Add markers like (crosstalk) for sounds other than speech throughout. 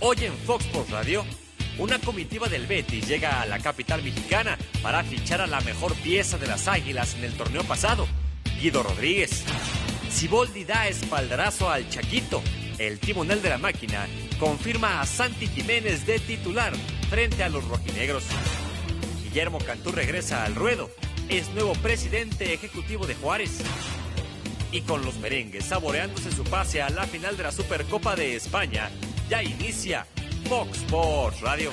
Hoy en Fox Sports Radio, una comitiva del Betis llega a la capital mexicana para fichar a la mejor pieza de las Águilas en el torneo pasado, Guido Rodríguez. Siboldi da espaldarazo al Chaquito. El timonel de la máquina confirma a Santi Jiménez de titular frente a los rojinegros. Guillermo Cantú regresa al ruedo. Es nuevo presidente ejecutivo de Juárez. Y con los merengues saboreándose su pase a la final de la Supercopa de España, ya inicia Fox Sports Radio.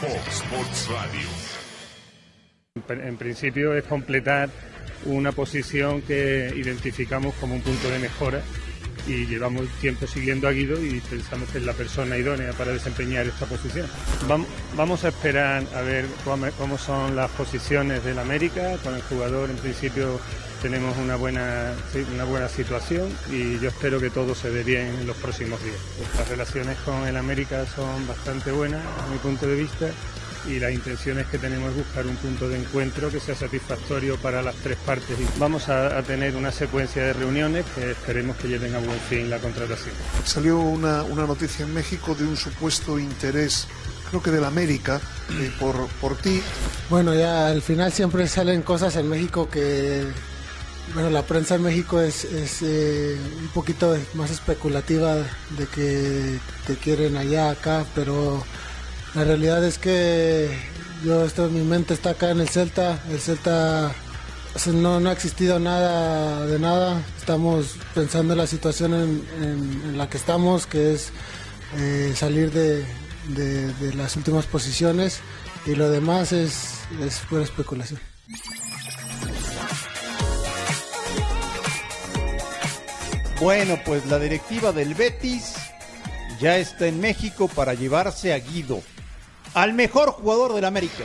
Fox Sports Radio. En principio es completar una posición que identificamos como un punto de mejora y llevamos tiempo siguiendo a Guido y pensamos que es la persona idónea para desempeñar esta posición. Vamos a esperar a ver cómo son las posiciones del América. Con el jugador en principio tenemos una buena, una buena situación y yo espero que todo se dé bien en los próximos días. Las relaciones con el América son bastante buenas, a mi punto de vista, y las intenciones que tenemos es buscar un punto de encuentro que sea satisfactorio para las tres partes. Vamos a, tener una secuencia de reuniones que esperemos que lleven a buen fin la contratación. Salió una, una noticia en México de un supuesto interés creo que del América, eh, por, por ti. Bueno, ya al final siempre salen cosas en México que, bueno, la prensa en México es, es eh, un poquito más especulativa de que te quieren allá, acá, pero la realidad es que yo esto, mi mente está acá en el Celta. El Celta no, ha existido nada de nada. Estamos pensando en la situación en, la que estamos, que es eh, salir de, las últimas posiciones y lo demás es, es pura especulación. Bueno, pues la directiva del Betis ya está en México para llevarse a Guido al mejor jugador del América.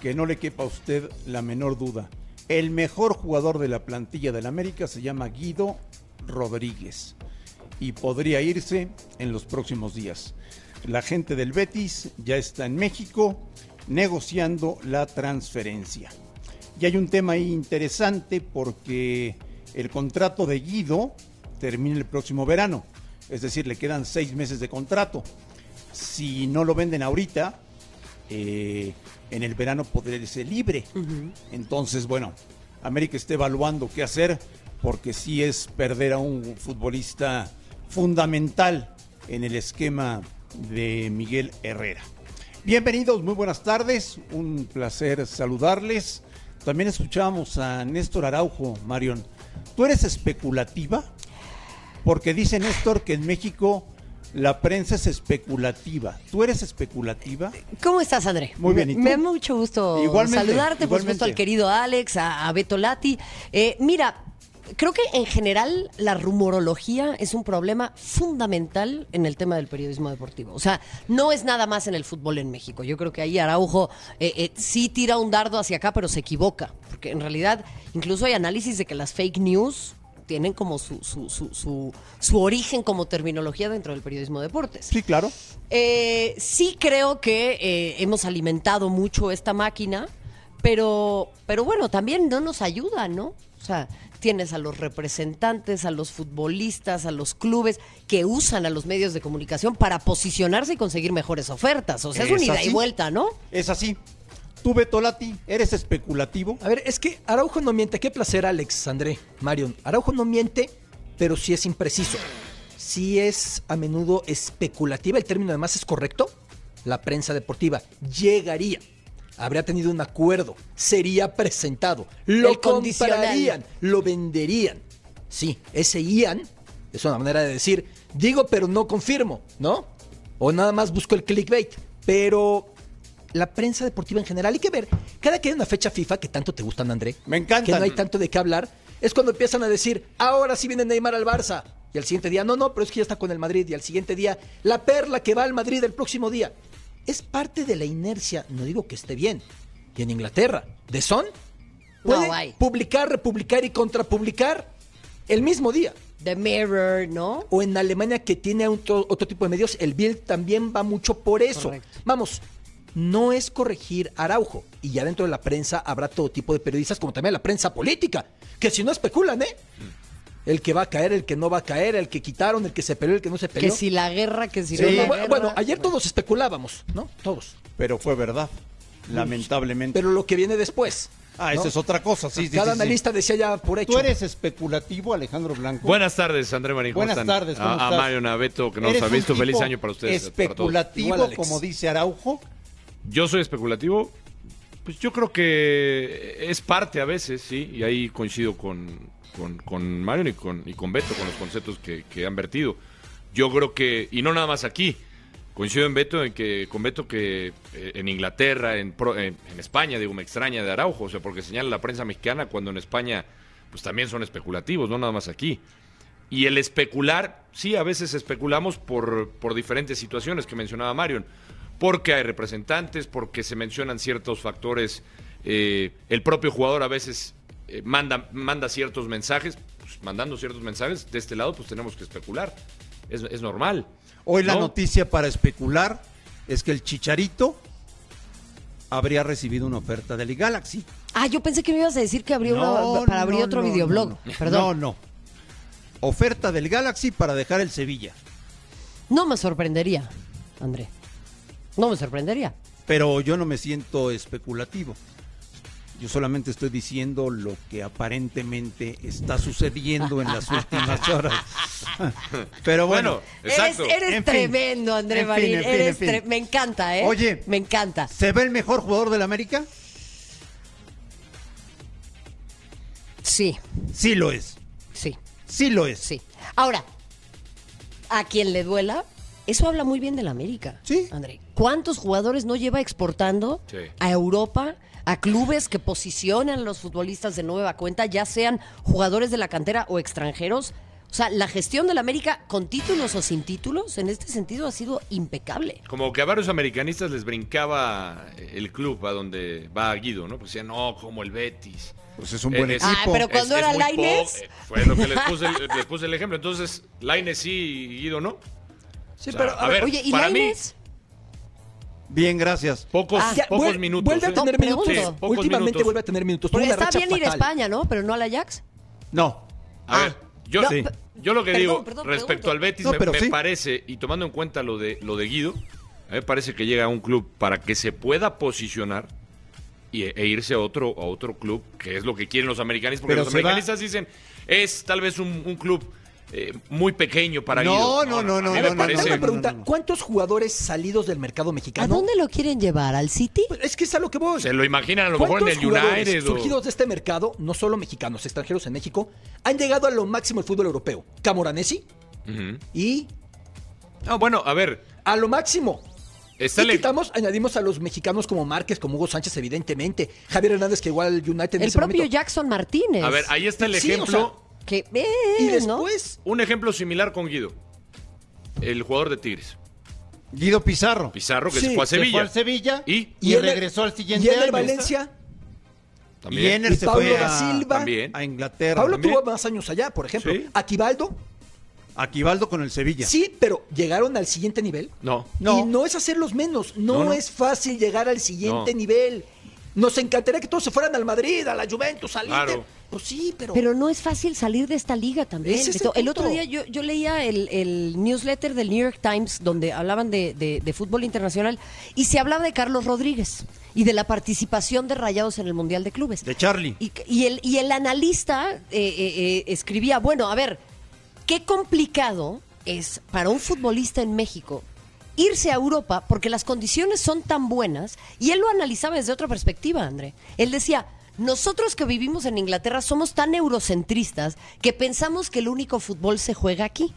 Que no le quepa a usted la menor duda. El mejor jugador de la plantilla del América se llama Guido Rodríguez y podría irse en los próximos días. La gente del Betis ya está en México negociando la transferencia. Y hay un tema ahí interesante porque el contrato de Guido termina el próximo verano, es decir, le quedan seis meses de contrato si no lo venden ahorita, eh, en el verano podría ser libre. Entonces, bueno, América está evaluando qué hacer porque sí es perder a un futbolista fundamental en el esquema de Miguel Herrera. Bienvenidos, muy buenas tardes, un placer saludarles. También escuchábamos a Néstor Araujo, Marion. ¿Tú eres especulativa? Porque dice Néstor que en México la prensa es especulativa. ¿Tú eres especulativa? ¿Cómo estás, André? Muy bien. Me da mucho gusto saludarte, por supuesto, al querido Alex, a, Beto Lati. Eh, mira, creo que en general la rumorología es un problema fundamental en el tema del periodismo deportivo. O sea, no es nada más en el fútbol en México. Yo creo que ahí Araujo eh, eh, sí tira un dardo hacia acá, pero se equivoca. Porque en realidad incluso hay análisis de que las fake news tienen como su, su, su, su, origen como terminología dentro del periodismo de deportes. Sí, claro. Eh, sí creo que eh, hemos alimentado mucho esta máquina, pero, pero bueno, también no nos ayuda, ¿no? O sea, tienes a los representantes, a los futbolistas, a los clubes que usan a los medios de comunicación para posicionarse y conseguir mejores ofertas. O sea, es, una ida y vuelta, ¿no? Es así. Tú, Betolati, eres especulativo. A ver, es que Araujo no miente. Qué placer, Alex, André, Marion. Araujo no miente, pero sí es impreciso. Sí es a menudo especulativa. El término además es correcto. La prensa deportiva llegaría. Habría tenido un acuerdo. Sería presentado. Lo comprarían. Lo venderían. Sí, ese Ian es una manera de decir, digo pero no confirmo, ¿no? O nada más busco el clickbait. Pero la prensa deportiva en general. Hay que ver, cada que hay una fecha FIFA que tanto te gustan, André, me encanta. Que no hay tanto de qué hablar, es cuando empiezan a decir, ahora sí viene Neymar al Barça. Y al siguiente día, no, no, pero es que ya está con el Madrid. Y al siguiente día, la perla que va al Madrid el próximo día. Es parte de la inercia, no digo que esté bien. Y en Inglaterra, ¿de Son? Puede publicar, republicar y contrapublicar el mismo día. The Mirror, ¿no? O en Alemania que tiene otro, otro tipo de medios, el Bild también va mucho por eso. Vamos, no es corregir Araujo. Y ya dentro de la prensa habrá todo tipo de periodistas, como también la prensa política, que si no especulan, ¿eh? El que va a caer, el que no va a caer, el que quitaron, el que se peleó, el que no se peleó. Que si la guerra, que si no la bueno, Bueno, ayer todos especulábamos, ¿no? Todos. Pero fue verdad, lamentablemente. Pero lo que viene después. Ah, esa es otra cosa, sí. Cada analista decía ya por hecho. ¿Tú eres especulativo, Alejandro Blanco? Buenas tardes, André Marín. Buenas tardes, ¿cómo a, a, Mario Naveto, que nos ha visto. Feliz año para ustedes. ¿Especulativo, como dice Araujo? Yo soy especulativo. Pues yo creo que es parte a veces, sí, y ahí coincido con, con, con Mario y con, y con Beto, con los conceptos que, han vertido. Yo creo que, y no nada más aquí, Coincido en Beto en que, con Beto que eh, en Inglaterra, en, en, España, digo, me extraña de Araujo, o sea, porque señala la prensa mexicana cuando en España pues también son especulativos, no nada más aquí. Y el especular, sí, a veces especulamos por, por diferentes situaciones que mencionaba Marion, porque hay representantes, porque se mencionan ciertos factores, eh, el propio jugador a veces eh, manda, manda ciertos mensajes, pues, mandando ciertos mensajes, de este lado pues tenemos que especular, es, es normal. Hoy la noticia para especular es que el Chicharito habría recibido una oferta del Galaxy. Ah, yo pensé que me ibas a decir que habría una para abrir otro videoblog. No, no. Oferta del Galaxy para dejar el Sevilla. No me sorprendería, André. No me sorprendería. Pero yo no me siento especulativo. Yo solamente estoy diciendo lo que aparentemente está sucediendo en las (laughs) últimas horas. Pero bueno, exacto. Eres, tremendo, André Marín. me encanta, ¿eh? Oye, me encanta. ¿Se ve el mejor jugador del América? Sí. Sí lo es. Sí. Sí lo es. Sí. Ahora, a quien le duela, eso habla muy bien del América. Sí. André. ¿Cuántos jugadores no lleva exportando a Europa? a clubes que posicionan a los futbolistas de nueva cuenta, ya sean jugadores de la cantera o extranjeros. O sea, la gestión del América con títulos o sin títulos, en este sentido, ha sido impecable. Como que a varios americanistas les brincaba el club a donde va Guido, ¿no? Pues decían, no, como el Betis. Pues es un buen equipo. Ah, pero cuando era Laines. Eh, fue lo que les puse, el ejemplo. Entonces, Laines sí, Guido no. Sí, pero a, ver, oye, ¿y Laines? Bien, gracias. Pocos, ah, pocos minutos. Vuelve a ¿eh? tener minutos. Últimamente vuelve a tener minutos. está bien ir a España, ¿no? Pero no al Ajax. No. A ver, yo, yo lo que digo respecto al Betis me, parece, y tomando en cuenta lo de, lo de Guido, a mí me parece que llega a un club para que se pueda posicionar y, e irse a otro, a otro club, que es lo que quieren los americanistas, porque los americanistas dicen, es tal vez un, un club eh, muy pequeño para no, No, no, no, no, me pregunta, ¿cuántos jugadores salidos del mercado mexicano? ¿A dónde lo quieren llevar? ¿Al City? Pues, es que es a lo que voy. Se lo imaginan a lo mejor en el United. surgidos de este mercado, no solo mexicanos, extranjeros en México, han llegado a lo máximo el fútbol europeo. Camoranesi y... Ah, bueno, a ver. A lo máximo. y quitamos, añadimos a los mexicanos como Márquez, como Hugo Sánchez, evidentemente. Javier Hernández, que igual el United. El propio Jackson Martínez. A ver, ahí está el ejemplo y después, un ejemplo similar con Guido, el jugador de Tigres. Guido Pizarro. Pizarro, que se fue a Sevilla. Se fue a Sevilla y, y, regresó al siguiente y año. en Valencia. También. Y, se fue a, Silva, a Inglaterra. Pablo tuvo más años allá, por ejemplo. Aquivaldo. Aquivaldo con el Sevilla. Sí, pero ¿llegaron al siguiente nivel? No. no. Y no es hacerlos menos. No, es fácil llegar al siguiente nivel. Nos encantaría que todos se fueran al Madrid, a la Juventus, al Inter. Pues sí, pero. Pero no es fácil salir de esta liga también. el, otro día yo, yo leía el, newsletter del New York Times donde hablaban de, fútbol internacional y se hablaba de Carlos Rodríguez y de la participación de Rayados en el Mundial de Clubes. De Charlie. Y, el, y el analista eh, eh, eh, escribía: bueno, a ver, qué complicado es para un futbolista en México irse a Europa porque las condiciones son tan buenas. Y él lo analizaba desde otra perspectiva, André. Él decía nosotros que vivimos en Inglaterra somos tan eurocentristas que pensamos que el único fútbol se juega aquí.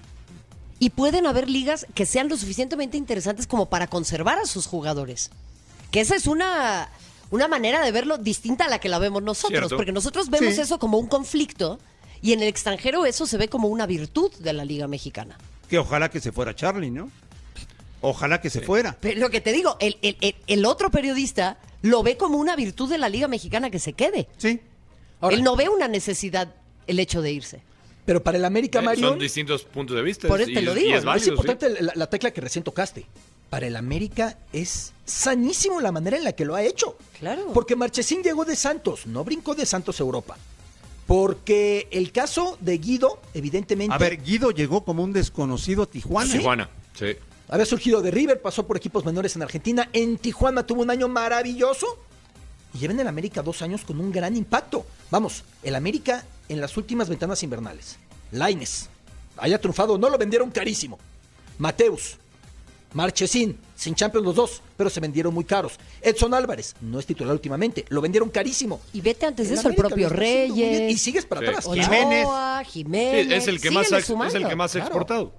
Y pueden haber ligas que sean lo suficientemente interesantes como para conservar a sus jugadores. Que esa es una, una manera de verlo distinta a la que la vemos nosotros. Porque nosotros vemos eso como un conflicto y en el extranjero eso se ve como una virtud de la Liga Mexicana. Que ojalá que se fuera Charlie, ¿no? Ojalá que se fuera. Pero lo que te digo, el, el otro periodista lo ve como una virtud de la Liga Mexicana que se quede. Sí. Él no ve una necesidad el hecho de irse. Pero para el América, eh, Mario. Son distintos puntos de vista. Por eso te lo digo. es, importante la, tecla que recién tocaste. para el América es sanísimo la manera en la que lo ha hecho. Claro. Porque Marchesín llegó de Santos, no brincó de Santos a Europa. Porque el caso de Guido, evidentemente. A ver, Guido llegó como un desconocido a Tijuana. Tijuana, sí. Había surgido de River, pasó por equipos menores en Argentina. En Tijuana tuvo un año maravilloso. Y lleva en el América dos años con un gran impacto. Vamos, el América en las últimas ventanas invernales. Laines, haya triunfado, no lo vendieron carísimo. Mateus, Marchesín, sin Champions los dos, pero se vendieron muy caros. Edson Álvarez, no es titular últimamente, lo vendieron carísimo. Y vete antes de eso, el propio Reyes. Y sigues para atrás. Jiménez. Jiménez. es el que más ha, es el que más ha exportado.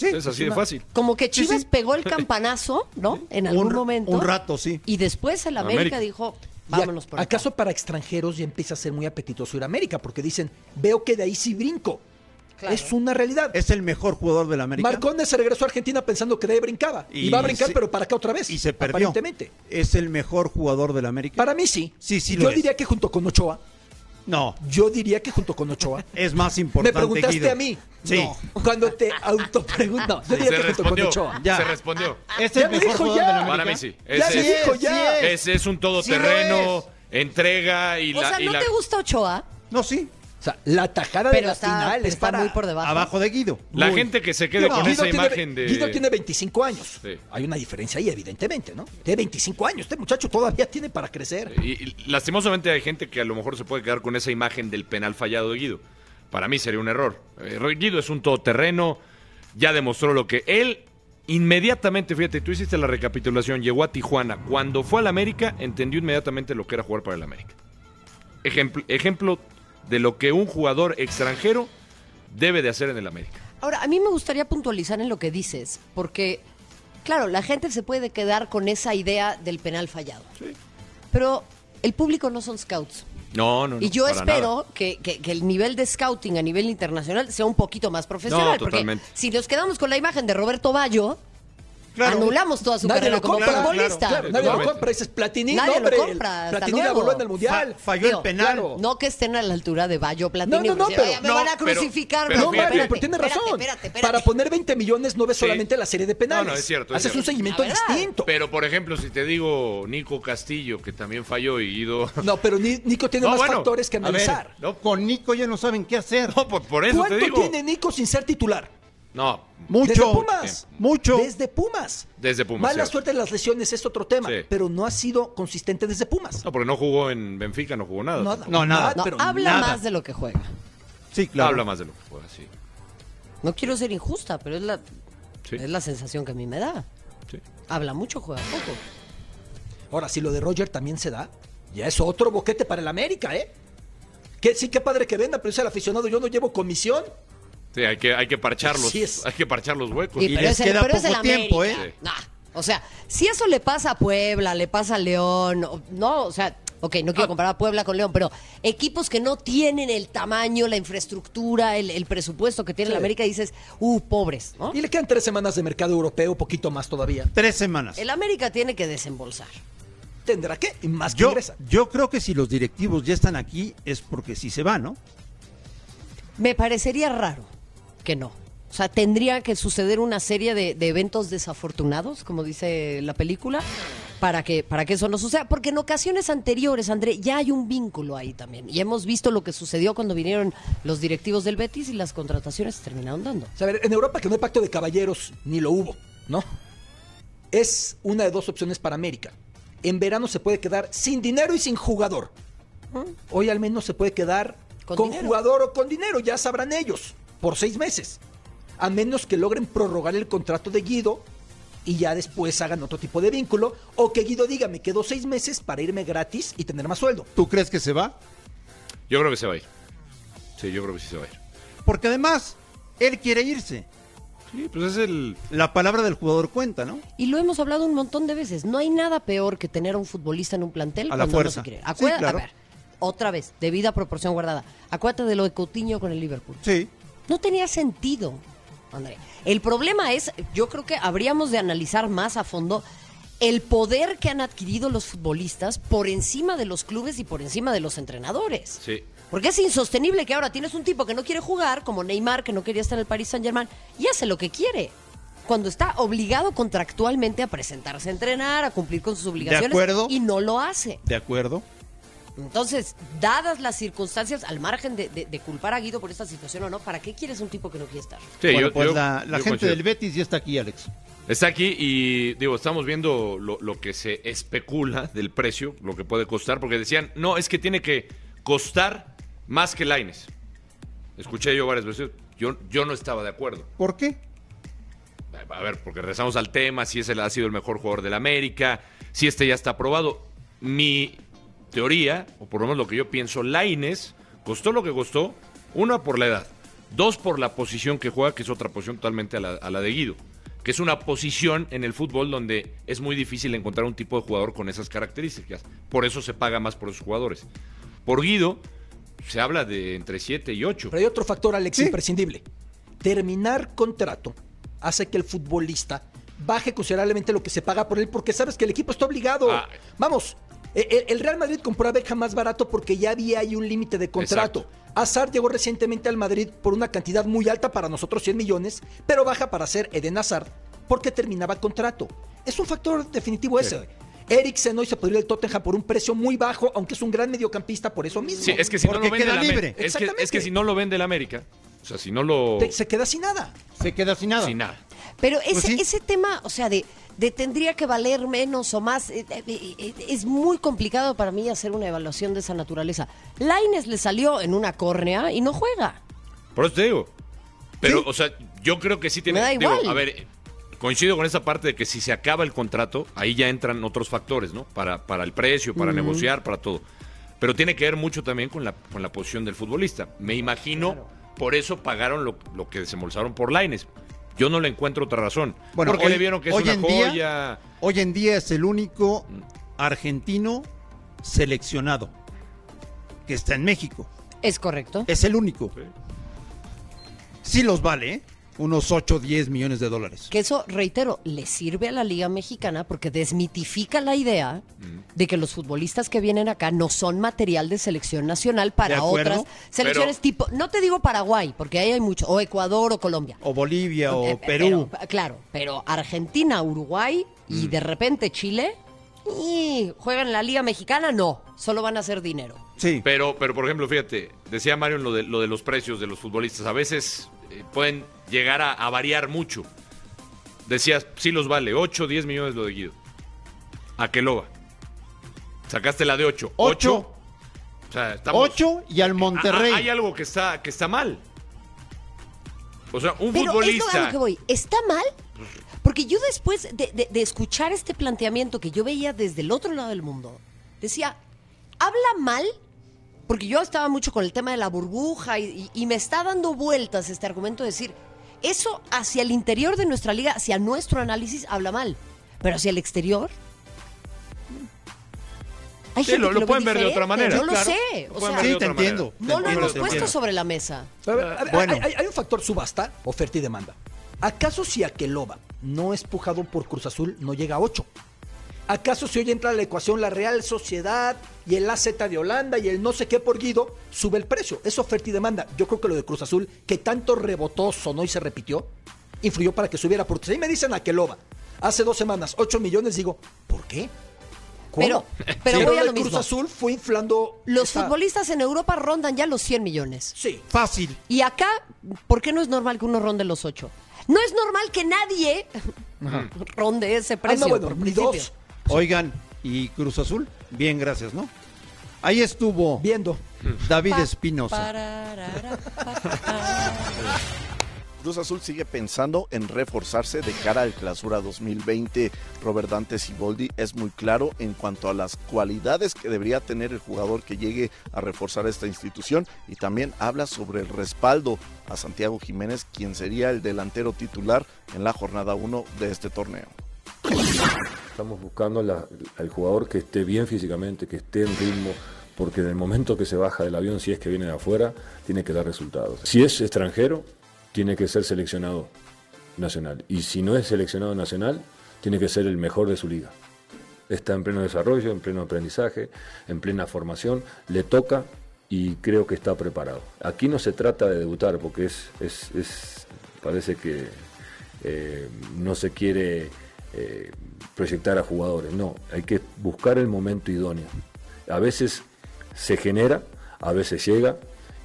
Sí, es así de fácil. Como que Chivas pegó el campanazo, ¿no? (laughs) En algún momento. Un rato, sí. Y después el América, dijo, vámonos por acá. ¿Acaso para extranjeros ya empieza a ser muy apetitoso ir a América? Porque dicen, veo que de ahí sí brinco. Es una realidad. Es el mejor jugador de la América. Marcones se regresó a Argentina pensando que de ahí brincaba. Y, va a brincar, pero para acá otra vez. Y se perdió. Aparentemente. ¿Es el mejor jugador de la América? Para mí sí. Sí, sí Yo diría que junto con Ochoa. No. Yo diría que junto con Ochoa. Es más importante. Me preguntaste a mí. Sí. No. Cuando te autopregunto. Yo diría que junto con Ochoa. Ya. Se respondió. Es el mejor jugador de la América. Para mí sí. ya Ese, dijo ya. Ese es un todoterreno, entrega y o la. sea, y ¿no la... te gusta Ochoa? No, sí. O sea, la tajada pero de la está, final es para muy por debajo. Abajo de Guido. La Muy. gente que se quede No, con Guido esa tiene- imagen de. Guido tiene 25 años. Sí. Hay una diferencia ahí, evidentemente, ¿no? Tiene 25 años. Este muchacho todavía tiene para crecer. Y, y lastimosamente hay gente que a lo mejor se puede quedar con esa imagen del penal fallado de Guido. Para mí sería un error. Eh, Guido es un todoterreno, ya demostró lo que él inmediatamente, fíjate, tú hiciste la recapitulación, llegó a Tijuana. Cuando fue al América, entendió inmediatamente lo que era jugar para el América. Ejemplo de lo que un jugador extranjero debe de hacer en el América. Ahora, a mí me gustaría puntualizar en lo que dices, porque, claro, la gente se puede quedar con esa idea del penal fallado. Sí. Pero el público no son scouts. No, no, no. Y yo espero que, que- que el nivel de scouting a nivel internacional sea un poquito más profesional. No, porque si nos quedamos con la imagen de Roberto Bayo, Claro. anulamos toda su Nadie carrera lo como compra, futbolista. nadie lo compra. Dices Platini, Nadie no, lo hombre, compra, hasta Platini la luego. voló en el Mundial. Fa- falló Digo, el penal. claro. No que estén a la altura de Bayo Platini. No, no, no, pero- "Ay, me no, van a crucificar. pero No. Mario, pero tiene razón. espérate, espérate. Para poner 20 millones no ves Sí. solamente la serie de penales. No, no, es cierto, es Haces un seguimiento distinto. Pero, por ejemplo, si te digo Nico Castillo, que también falló y Guido... (laughs) No, pero Ni- Nico tiene más bueno, factores que ver, analizar. No. con Nico ya no saben qué hacer. No, por, por eso te ¿Cuánto digo. tiene Nico sin ser titular? No, Mucho. Desde Pumas. Mucho. Desde Pumas. Desde Pumas, Mala cierto. suerte en las lesiones es otro tema, Sí. pero no ha sido consistente desde Pumas. no, porque no jugó en Benfica, no jugó nada. Nada. No, nada. No, pero habla nada. más de lo que juega. Sí, claro. Habla más de lo que juega, sí. No quiero ser injusta, pero es la, Sí. es la sensación que a mí me da. Sí. Habla mucho, juega poco. Ahora, si lo de Roger también se da, ya es otro boquete para el América, ¿eh? Que sí, qué padre que venda, pero es el aficionado, yo no llevo comisión. Sí, hay que, hay que parcharlos. Hay que parchar los huecos. Y, Y pero les es el, queda pero es el poco tiempo, América. ¿eh? Nah, o sea, si eso le pasa a Puebla, le pasa a León, no, o sea, ok, no Ah. quiero comparar a Puebla con León, pero equipos que no tienen el tamaño, la infraestructura, el, el presupuesto que tiene Sí. la América, dices, uh, pobres, ¿no? Y le quedan tres semanas de mercado europeo, poquito más todavía. Tres semanas. El América tiene que desembolsar. ¿Tendrá que? Y más que Yo, ingresa. yo creo que si los directivos ya están aquí es porque sí se van, ¿no? Me parecería raro que no. O sea, tendría que suceder una serie de, de eventos desafortunados, como dice la película, para que, para que eso no suceda. Porque en ocasiones anteriores, André, ya hay un vínculo ahí también. Y hemos visto lo que sucedió cuando vinieron los directivos del Betis y las contrataciones se terminaron dando. O sea, a ver, en Europa que no hay pacto de caballeros, ni lo hubo, ¿no? Es una de dos opciones para América. En verano se puede quedar sin dinero y sin jugador. Hoy al menos se puede quedar Con con, jugador o con dinero, ya sabrán ellos, por seis meses. A menos que logren prorrogar el contrato de Guido y ya después hagan otro tipo de vínculo. O que Guido diga, me quedo seis meses para irme gratis y tener más sueldo. ¿Tú crees que se va? Yo creo que se va a ir. Sí, yo creo que sí se va a ir. Porque además, él quiere irse. Sí, pues es el... La palabra del jugador cuenta, ¿no? Y lo hemos hablado un montón de veces. No hay nada peor que tener a un futbolista en un plantel A la cuando fuerza. no se quiere. Sí, Acuérdate, claro. A ver, otra vez, debida proporción guardada. Acuérdate de lo de Coutinho con el Liverpool. Sí. No tenía sentido, André. El problema es, yo creo que habríamos de analizar más a fondo el poder que han adquirido los futbolistas por encima de los clubes y por encima de los entrenadores. Sí. Porque es insostenible que ahora tienes un tipo que no quiere jugar, como Neymar, que no quería estar en el Paris Saint Germain, y hace lo que quiere. cuando está obligado contractualmente a presentarse a entrenar, a cumplir con sus obligaciones. De acuerdo. Y no lo hace. De acuerdo. Entonces, dadas las circunstancias, al margen de, de- de culpar a Guido por esta situación o no, ¿para qué quieres un tipo que no quiere estar? Sí, Bueno, yo- pues yo- la, la yo gente del Betis ya está aquí, Alex. Está aquí y digo, estamos viendo lo, lo que se especula del precio, lo que puede costar, porque decían, no, es que tiene que costar más que Laines. Escuché yo varias veces, yo, yo no estaba de acuerdo. ¿Por qué? A ver, porque regresamos al tema, si ese ha sido el mejor jugador del América, si este ya está aprobado. Mi teoría, o por lo menos lo que yo pienso, Laines costó lo que costó, una por la edad, dos por la posición que juega, que es otra posición totalmente a la, a la de Guido, que es una posición en el fútbol donde es muy difícil encontrar un tipo de jugador con esas características. Por eso se paga más por esos jugadores. Por Guido, se habla de entre 7 y 8. Pero hay otro factor, Alex, Sí. imprescindible. Terminar contrato hace que el futbolista baje considerablemente lo que se paga por él porque sabes que el equipo está obligado. Ah. Vamos, el Real Madrid compró a Beckham más barato porque ya había ahí un límite de contrato. Hazard llegó recientemente al Madrid por una cantidad muy alta para nosotros 100 millones, pero baja para ser Eden Hazard porque terminaba contrato. Es un factor definitivo ese. Eriksen hoy se podría ir al Tottenham por un precio muy bajo, aunque es un gran mediocampista por eso mismo. Sí, es que si no Porque lo vende queda libre. Es que, es que si no lo vende el América, o sea, si no lo... Te- se queda sin nada. Se queda sin nada. Sin nada. Pero ese, Pues sí. ese tema, o sea, de, de tendría que valer menos o más, eh, eh, eh, es muy complicado para mí hacer una evaluación de esa naturaleza. Laines le salió en una córnea y no juega. Por eso te digo. Pero, Sí. o sea, yo creo que sí tiene. Me da digo, igual. a ver, coincido con esa parte de que si se acaba el contrato, ahí ya entran otros factores, ¿no? Para, para el precio, para negociar, para todo. Pero tiene que ver mucho también con la, con la posición del futbolista. Me imagino, por eso pagaron lo, lo que desembolsaron por Laines. Yo no le encuentro otra razón. Bueno, porque hoy- le vieron que es hoy una en día-. Hoy en día es el único argentino seleccionado que está en México. Es correcto. Es el único. Sí los vale, ¿eh? Unos 8 o 10 millones de dólares. Que eso, reitero, le sirve a la Liga Mexicana porque desmitifica la idea de que los futbolistas que vienen acá no son material de selección nacional para otras selecciones pero- tipo, no te digo Paraguay, porque ahí hay mucho, o Ecuador o Colombia. O Bolivia o Eh, Perú. pero, claro, pero Argentina, Uruguay y Mm. de repente Chile, y juegan en la Liga Mexicana, no, solo van a hacer dinero. Sí. Pero, pero por ejemplo, fíjate, decía Mario lo de, lo de los precios de los futbolistas. A veces eh, pueden llegar a, a variar mucho. Decías, sí los vale, 8, 10 millones lo de Guido. Aqueloba. Sacaste la de 8. Ocho. 8. O sea, estamos... 8 y al Monterrey. Ah, Hay algo que está, que está mal. O sea, un Pero es lo- a futbolista. lo que voy. ¿Está mal? Porque yo después de, de- de escuchar este planteamiento que yo veía desde el otro lado del mundo, decía, ¿habla mal? Porque yo estaba mucho con el tema de la burbuja y, y- y me está dando vueltas este argumento de decir, eso hacia el interior de nuestra liga, hacia nuestro análisis, habla mal. Pero hacia el exterior... Hay Sí, gente lo- que lo ve pueden ver de otra manera, Yo lo claro. sé. Lo O sea, Sí, te entiendo. te no lo hemos puesto entiendo. sobre la mesa. A ver, a ver, Bueno. hay, hay- hay un factor subasta, oferta y demanda. ¿Acaso si Aqueloba no es pujado por Cruz Azul, no llega a 8? ¿Acaso si hoy entra a la ecuación la Real Sociedad y el AZ de Holanda y el no sé qué por Guido, sube el precio? Es oferta y demanda. Yo creo que lo de Cruz Azul, que tanto rebotó, sonó y se repitió, influyó para que subiera. Porque si ahí me dicen Aqueloba, hace dos semanas, 8 millones, digo, ¿por qué? ¿Cómo? Pero- pero Sí, voy a lo Cruz mismo. Azul fue inflando. Los esta- futbolistas en Europa rondan ya los 100 millones. Sí. Fácil. Y acá, ¿por qué no es normal que uno ronde los 8? No es normal que nadie ronde ese Ah, precio. no, bueno, por ni principio. dos. Oigan, ¿y Cruz Azul? Bien, gracias, ¿no? Ahí estuvo Viendo. David Pa- Espinosa. Cruz Azul sigue pensando en reforzarse de cara al clausura 2020. Robert Dante Siboldi es muy claro en cuanto a las cualidades que debería tener el jugador que llegue a reforzar esta institución y también habla sobre el respaldo a Santiago Jiménez, quien sería el delantero titular en la jornada 1 de este torneo. Estamos buscando al jugador que esté bien físicamente, que esté en ritmo, porque en el momento que se baja del avión, si es que viene de afuera, tiene que dar resultados. Si es extranjero, tiene que ser seleccionado nacional. Y si no es seleccionado nacional, tiene que ser el mejor de su liga. Está en pleno desarrollo, en pleno aprendizaje, en plena formación, le toca y creo que está preparado. Aquí no se trata de debutar, porque es, es- parece que, eh, no se quiere eh, proyectar a jugadores, no, hay que buscar el momento idóneo. A veces se genera, a veces llega,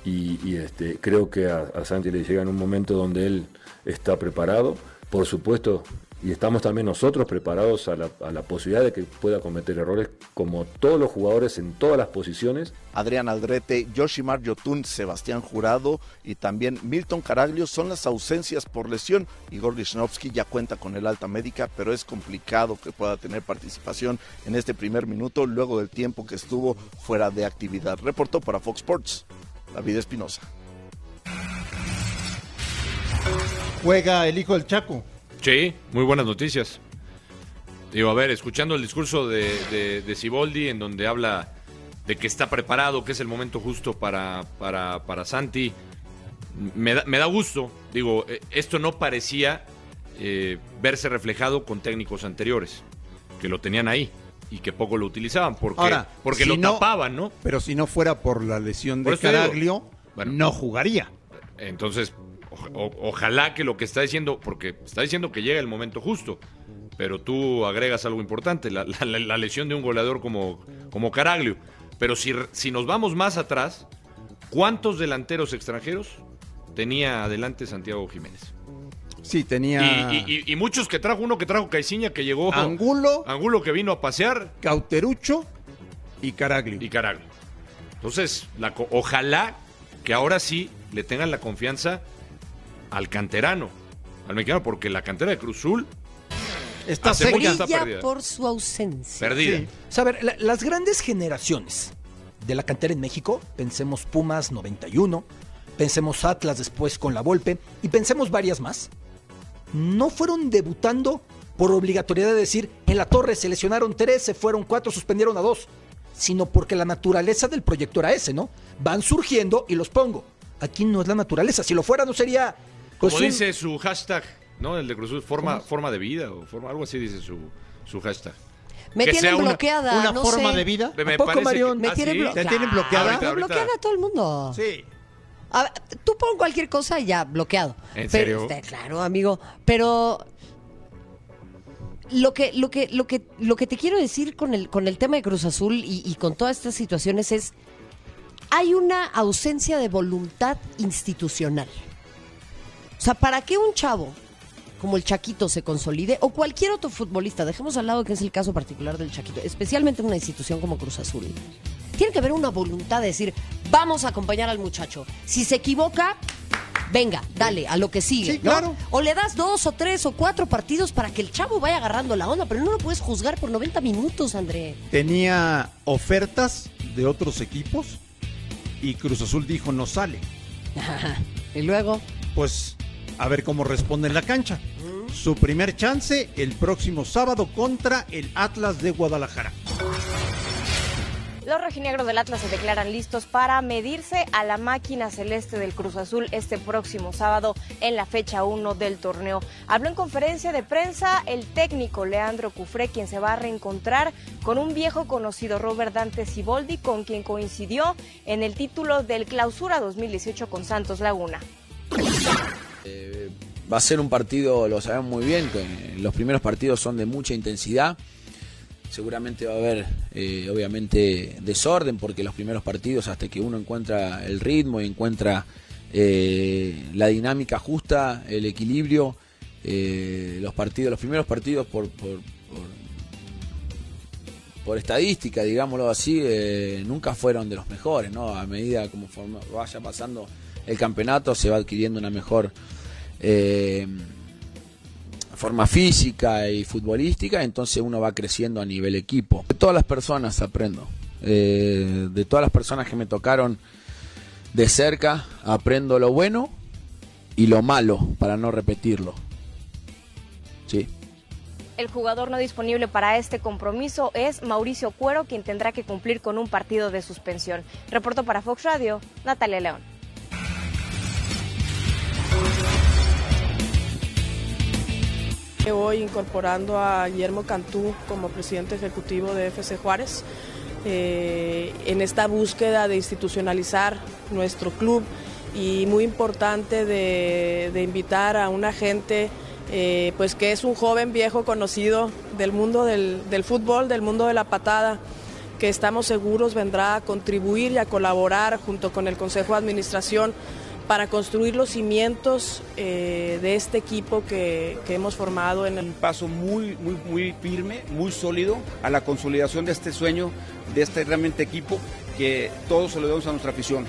y, este, creo que a, a Santi le llega en un momento donde él está preparado. Por supuesto, y estamos también nosotros preparados a la, posibilidad de que pueda cometer errores como todos los jugadores en todas las posiciones. Adrián Aldrete, Yoshimar Yotun, Sebastián Jurado y también Milton Caraglio son las ausencias por lesión. Igor Lichnowsky ya cuenta con el alta médica, pero es complicado que pueda tener participación en este primer minuto luego del tiempo que estuvo fuera de actividad. Reportó para Fox Sports, David Espinosa. Juega el hijo del Chaco. Sí, muy buenas noticias. Digo, a ver, escuchando el discurso de, de, Ciboldi, en donde habla de que está preparado, que es el momento justo para, para, para Santi, me da, me da, gusto. Digo, eh, esto no parecía eh, verse reflejado con técnicos anteriores, que lo tenían ahí y que poco lo utilizaban, porque, porque lo tapaban, ¿no? Pero si no fuera por la lesión de Caraglio, no jugaría. Entonces, ojalá que lo que está diciendo, porque está diciendo que llega el momento justo, pero tú agregas algo importante, la, lesión de un goleador como, como Caraglio. Pero si, si nos vamos más atrás, ¿cuántos delanteros extranjeros tenía adelante Santiago Jiménez? Sí, tenía. Y, muchos que trajo, uno que trajo Caiciña, que llegó. Angulo. Angulo que vino a pasear. Cauterucho y Caraglio. Y Caraglio. Entonces, la, ojalá que ahora sí le tengan la confianza al canterano, al mexicano, porque la cantera de Cruzul está, perdida. por su ausencia. Perdida. a ver, las grandes generaciones de la cantera en México, pensemos Pumas 91, pensemos Atlas después con la Volpe y pensemos varias más, no fueron debutando por obligatoriedad de decir, en la torre se lesionaron tres, se fueron cuatro, suspendieron a dos, sino porque la naturaleza del proyecto era ese, ¿no? Van surgiendo y los pongo. Aquí no es la naturaleza, si lo fuera no sería pues Como dice su hashtag, ¿no? El de Cruz forma, forma de vida o forma, algo así dice su, su hashtag. Me tienen bloqueada. Una, forma de vida. Me poco, Marión? me tienen ¿Te tienen bloqueada? Me bloqueada a todo el mundo. Sí. Tú pon cualquier cosa y ya bloqueado. ¿En serio? Este, claro, amigo. Pero lo que, lo que, lo que, lo que te quiero decir con el, con el tema de Cruz Azul y, y con todas estas situaciones es hay una ausencia de voluntad institucional. O sea, ¿para qué un chavo como el Chaquito se consolide o cualquier otro futbolista, dejemos al lado que es el caso particular del Chaquito, especialmente en una institución como Cruz Azul, tiene que haber una voluntad de decir, vamos a acompañar al muchacho. Si se equivoca, venga, dale, a lo que sigue. Sí, claro. O le das dos o tres o cuatro partidos para que el chavo vaya agarrando la onda, pero no lo puedes juzgar por 90 minutos, André. Tenía ofertas de otros equipos y Cruz Azul dijo no sale. y luego. Pues a ver cómo responde en la cancha. Su primer chance el próximo sábado contra el Atlas de Guadalajara. Los rojinegros del Atlas se declaran listos para medirse a la máquina celeste del Cruz Azul este próximo sábado en la fecha 1 del torneo. Habló en conferencia de prensa el técnico Leandro Cufré, quien se va a reencontrar con un viejo conocido Robert Dante Siboldi, con quien coincidió en el título del Clausura 2018 con Santos Laguna. Eh, va a ser un partido, lo sabemos muy bien, que los primeros partidos son de mucha intensidad. Seguramente va a haber, eh, obviamente, desorden, porque los primeros partidos, hasta que uno encuentra el ritmo y encuentra eh, la dinámica justa, el equilibrio, los partidos, los primeros partidos por, por, por, estadística, digámoslo así, nunca fueron de los mejores, ¿no? A medida como vaya pasando el campeonato, se va adquiriendo una mejor eh, forma física y futbolística, entonces uno va creciendo a nivel equipo. De todas las personas aprendo, eh, de todas las personas que me tocaron de cerca, aprendo lo bueno y lo malo para no repetirlo. Sí. El jugador no disponible para este compromiso es Mauricio Cuero, quien tendrá que cumplir con un partido de suspensión. Reporto para Fox Radio, Natalia León. Hoy incorporando a Guillermo Cantú como presidente ejecutivo de FC Juárez eh, en esta búsqueda de institucionalizar nuestro club y muy importante de, invitar a una gente eh, pues que es un joven viejo conocido del mundo del, del fútbol, del mundo de la patada que estamos seguros vendrá a contribuir y a colaborar junto con el Consejo de Administración para construir los cimientos eh, de este equipo que, que, hemos formado en el... Un paso muy, muy, muy firme, muy sólido a la consolidación de este sueño, de este realmente equipo que todos se lo damos a nuestra afición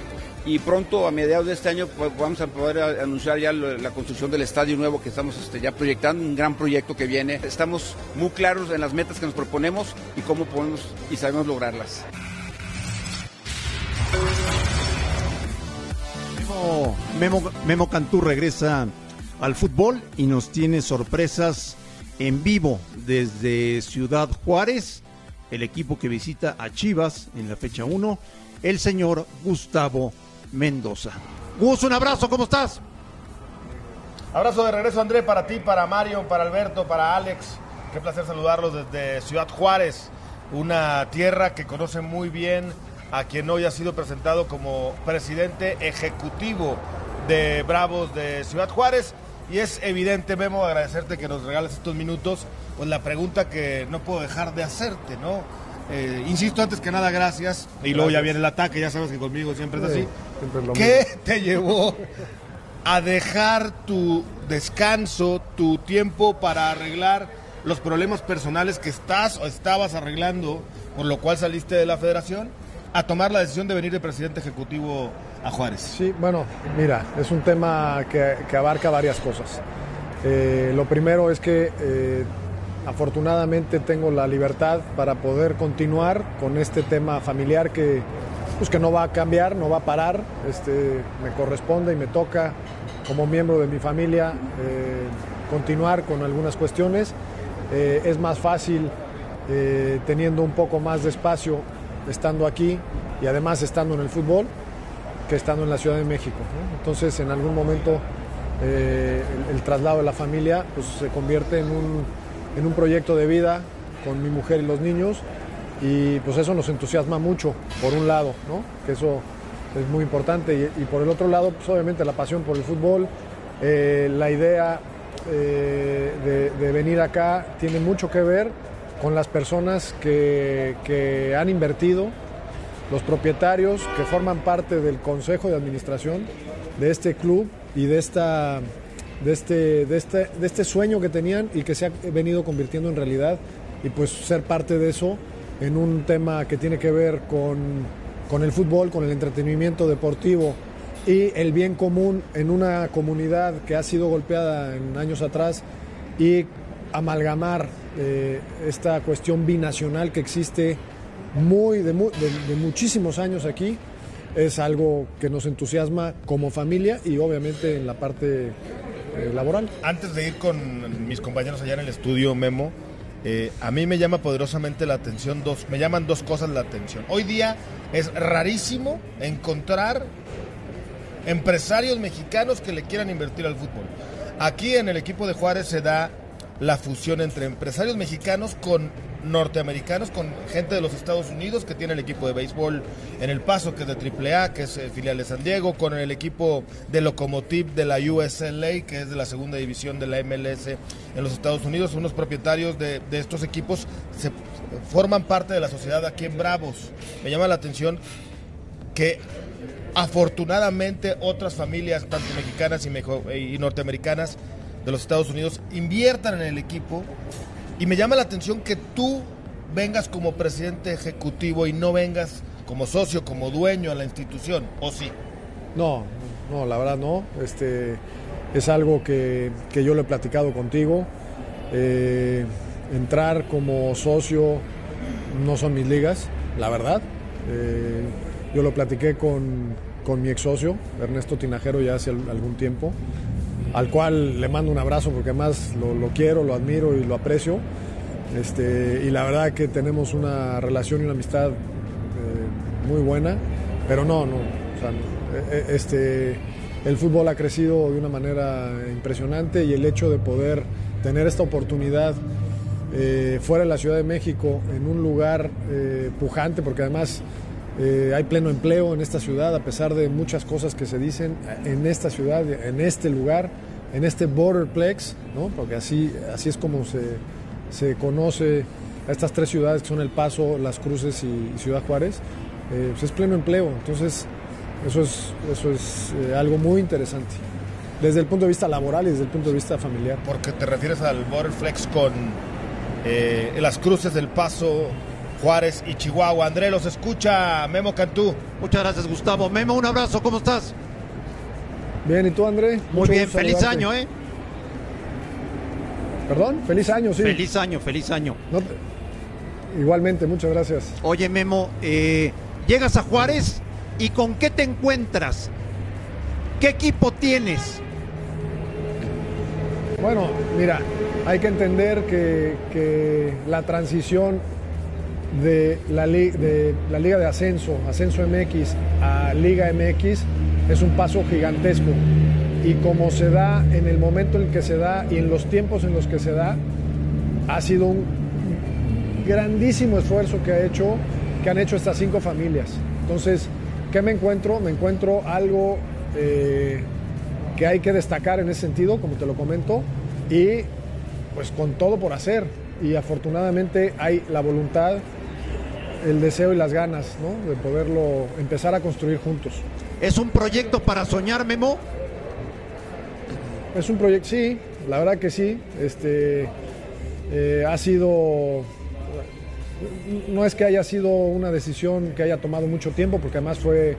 y pronto a mediados de este año pues, vamos a poder anunciar ya la construcción del estadio nuevo que estamos este, ya proyectando, un gran proyecto que viene. Estamos muy claros en las metas que nos proponemos y cómo podemos y sabemos lograrlas. Memo, Memo Cantú regresa al fútbol y nos tiene sorpresas en vivo desde Ciudad Juárez, el equipo que visita a Chivas en la fecha 1, el señor Gustavo Mendoza. Gus, un abrazo, ¿cómo estás? Abrazo de regreso, André, para ti, para Mario, para Alberto, para Alex. Qué placer saludarlos desde Ciudad Juárez, una tierra que conoce muy bien a quien hoy ha sido presentado como presidente ejecutivo de Bravos de Ciudad Juárez. Y es evidente, Memo, agradecerte que nos regales estos minutos, pues la pregunta que no puedo dejar de hacerte, ¿no? Eh, insisto, antes que nada, gracias. Y luego ya viene el ataque, ya sabes que conmigo siempre es así. ¿Qué te llevó a dejar tu descanso, tu tiempo para arreglar los problemas personales que estás o estabas arreglando, por lo cual saliste de la federación, a tomar la decisión de venir de presidente ejecutivo a Juárez? Sí, bueno, mira, es un tema que, abarca varias cosas. Eh, lo primero es que eh, afortunadamente tengo la libertad para poder continuar con este tema familiar que, pues que no va a cambiar, no va a parar. Este, me corresponde y me toca como miembro de mi familia eh, continuar con algunas cuestiones. Es más fácil teniendo un poco más de espacio estando aquí y además estando en el fútbol que estando en la Ciudad de México. Entonces en algún momento el, el traslado de la familia pues, se convierte en un en un proyecto de vida con mi mujer y los niños y pues eso nos entusiasma mucho, por un lado, ¿no? que eso es muy importante y, por el otro lado, pues obviamente la pasión por el fútbol, eh, la idea eh, de, venir acá tiene mucho que ver con las personas que, que han invertido, los propietarios que forman parte del consejo de administración de este club y de esta de este, de, este, de este sueño que tenían y que se ha venido convirtiendo en realidad. Y pues ser parte de eso en un tema que tiene que ver con, con el fútbol, con el entretenimiento deportivo y el bien común en una comunidad que ha sido golpeada en años atrás y amalgamar eh, esta cuestión binacional que existe muy de, muchísimos años aquí es algo que nos entusiasma como familia y obviamente en la parte eh, laboral. Antes de ir con mis compañeros allá en el estudio, Memo, eh, a mí me llama poderosamente la atención dos, me llaman dos cosas la atención. Hoy día es rarísimo encontrar empresarios mexicanos que le quieran invertir al fútbol. Aquí en el equipo de Juárez se da la fusión entre empresarios mexicanos con norteamericanos, con gente de los Estados Unidos que tiene el equipo de béisbol en El Paso, que es de AAA, que es eh, filial de San Diego, con el equipo de Locomotive de la USLA, que es de la segunda división de la MLS en los Estados Unidos. Unos propietarios de, estos equipos se forman parte de la sociedad aquí en Bravos. Me llama la atención que afortunadamente otras familias, tanto mexicanas y norteamericanas de los Estados Unidos, inviertan en el equipo y me llama la atención que tú vengas como presidente ejecutivo y no vengas como socio, como dueño a la institución, ¿o sí? No, no, la verdad no. Este, es algo que, yo lo he platicado contigo. Eh, entrar como socio no son mis ligas, la verdad. Eh, yo lo platiqué con, con mi ex socio, Ernesto Tinajero, ya hace algún tiempo al cual le mando un abrazo porque más lo, quiero, lo admiro y lo aprecio. Este, y la verdad que tenemos una relación y una amistad eh, muy buena, pero no, no, e, e, este, el fútbol ha crecido de una manera impresionante y el hecho de poder tener esta oportunidad eh, fuera de la Ciudad de México, en un lugar eh, pujante, porque además hay pleno empleo en esta ciudad, a pesar de muchas cosas que se dicen en esta ciudad, en este lugar en este borderplex, ¿no? porque así, así es como se, se conoce a estas tres ciudades que son El Paso, Las Cruces y, Ciudad Juárez, eh, pues es pleno empleo. Entonces, eso es, eso es eh, algo muy interesante. Desde el punto de vista laboral y desde el punto de vista familiar. Porque te refieres al Borderflex con eh, Las Cruces del Paso, Juárez y Chihuahua. André, los escucha Memo Cantú. Muchas gracias, Gustavo. Memo, un abrazo, ¿cómo estás? Bien, ¿y tú, André? Muy bien, feliz año, ¿eh? Perdón, feliz año, sí. Feliz año, feliz año. Igualmente, muchas gracias. Oye, Memo, eh, llegas a Juárez y ¿con qué te encuentras? ¿Qué equipo tienes? Bueno, mira, hay que entender que, la transición de la, de la Liga de Ascenso, Ascenso MX a Liga MX, es un paso gigantesco. Y como se da en el momento en que se da y en los tiempos en los que se da, ha sido un grandísimo esfuerzo que, ha hecho, que han hecho estas cinco familias. Entonces, ¿qué me encuentro? Me encuentro algo eh, que hay que destacar en ese sentido, como te lo comento, y pues con todo por hacer. Y afortunadamente hay la voluntad, el deseo y las ganas de poderlo empezar a construir juntos. ¿Es un proyecto para soñar, Memo? Es un proyecto, sí, la verdad que sí. Este, eh, ha sido no es que haya sido una decisión que haya tomado mucho tiempo, porque además fue,